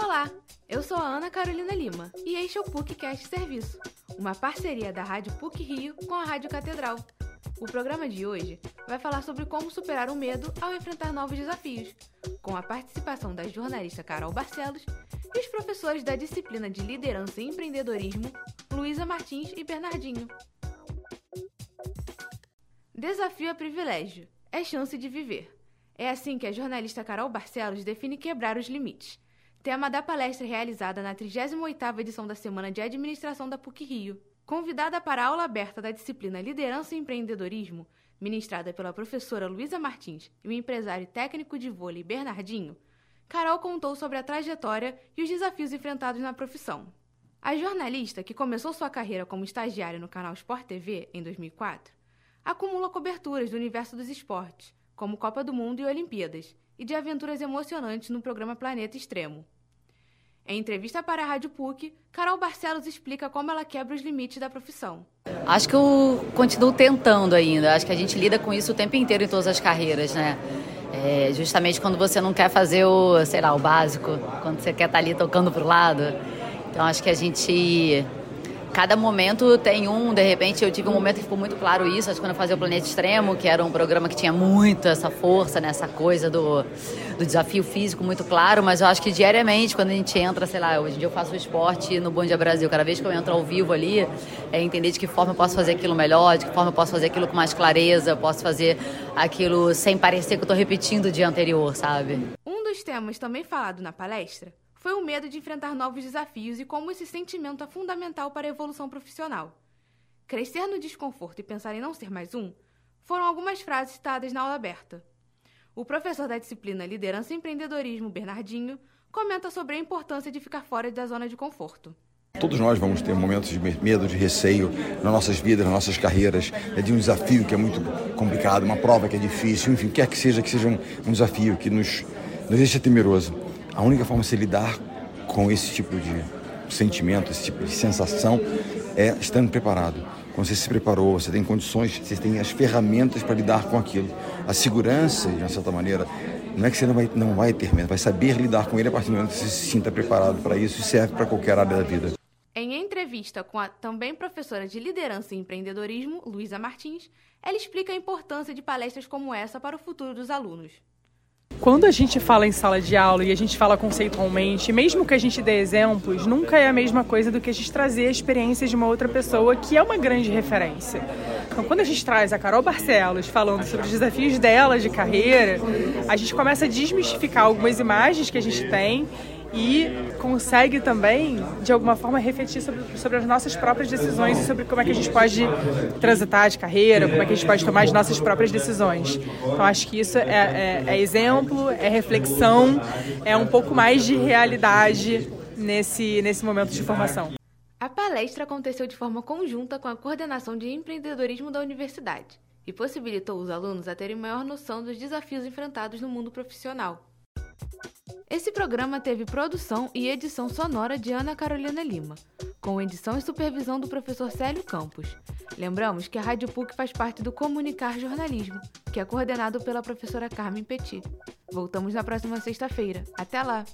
Olá, eu sou a Ana Carolina Lima e este é o PUCcast Serviço, uma parceria da Rádio PUC Rio com a Rádio Catedral. O programa de hoje vai falar sobre como superar o medo ao enfrentar novos desafios, com a participação da jornalista Carol Barcelos e os professores da disciplina de Liderança e Empreendedorismo, Luísa Martins e Bernardinho. Desafio é privilégio, é chance de viver. É assim que a jornalista Carol Barcelos define quebrar os limites. Tema da palestra realizada na 38ª edição da Semana de Administração da PUC-Rio. Convidada para a aula aberta da disciplina Liderança e Empreendedorismo, ministrada pela professora Luísa Martins e o empresário técnico de vôlei Bernardinho, Carol contou sobre a trajetória e os desafios enfrentados na profissão. A jornalista, que começou sua carreira como estagiária no canal Sport TV em 2004, acumula coberturas do universo dos esportes, como Copa do Mundo e Olimpíadas, e de aventuras emocionantes no programa Planeta Extremo. Em entrevista para a Rádio PUC, Carol Barcelos explica como ela quebra os limites da profissão. Acho que eu continuo tentando ainda. Acho que a gente lida com isso o tempo inteiro em todas as carreiras, né? É, justamente quando você não quer fazer o, sei lá, o básico, quando você quer estar ali tocando pro lado. Então acho que a gente cada momento tem um, de repente eu tive um momento que ficou muito claro isso, acho que quando eu fazia o Planeta Extremo, que era um programa que tinha muito essa força, né, coisa do, do desafio físico muito claro, mas eu acho que diariamente, quando a gente entra, sei lá, hoje em dia eu faço esporte no Bom Dia Brasil, cada vez que eu entro ao vivo ali, é entender de que forma eu posso fazer aquilo melhor, de que forma eu posso fazer aquilo com mais clareza, eu posso fazer aquilo sem parecer que eu estou repetindo o dia anterior, sabe? Um dos temas também falado na palestra foi o medo de enfrentar novos desafios e como esse sentimento é fundamental para a evolução profissional. Crescer no desconforto e pensar em não ser mais um foram algumas frases citadas na aula aberta. O professor da disciplina Liderança e Empreendedorismo, Bernardinho, comenta sobre a importância de ficar fora da zona de conforto. Todos nós vamos ter momentos de medo, de receio nas nossas vidas, nas nossas carreiras, é de um desafio que é muito complicado, uma prova que é difícil, enfim, quer que seja que seja um, um desafio que nos, nos deixa temeroso. A única forma de se lidar com esse tipo de sentimento, esse tipo de sensação, é estando preparado. Quando você se preparou, você tem condições, você tem as ferramentas para lidar com aquilo. A segurança, de uma certa maneira, não é que você não vai, não vai ter medo, vai saber lidar com ele a partir do momento que você se sinta preparado para isso e serve para qualquer área da vida. Em entrevista com a também professora de liderança e empreendedorismo, Luísa Martins, ela explica a importância de palestras como essa para o futuro dos alunos. Quando a gente fala em sala de aula e a gente fala conceitualmente, mesmo que a gente dê exemplos, nunca é a mesma coisa do que a gente trazer a experiência de uma outra pessoa que é uma grande referência. Então, quando a gente traz a Carol Barcelos falando sobre os desafios dela de carreira, a gente começa a desmistificar algumas imagens que a gente tem e consegue também, de alguma forma, refletir sobre, sobre as nossas próprias decisões e sobre como é que a gente pode transitar de carreira, como é que a gente pode tomar as nossas próprias decisões. Então, acho que isso é, é, é exemplo, é reflexão, é um pouco mais de realidade nesse, nesse momento de formação. A palestra aconteceu de forma conjunta com a coordenação de empreendedorismo da universidade e possibilitou os alunos a terem maior noção dos desafios enfrentados no mundo profissional. Esse programa teve produção e edição sonora de Ana Carolina Lima, com edição e supervisão do professor Célio Campos. Lembramos que a Rádio PUC faz parte do Comunicar Jornalismo, que é coordenado pela professora Carmen Petit. Voltamos na próxima sexta-feira. Até lá!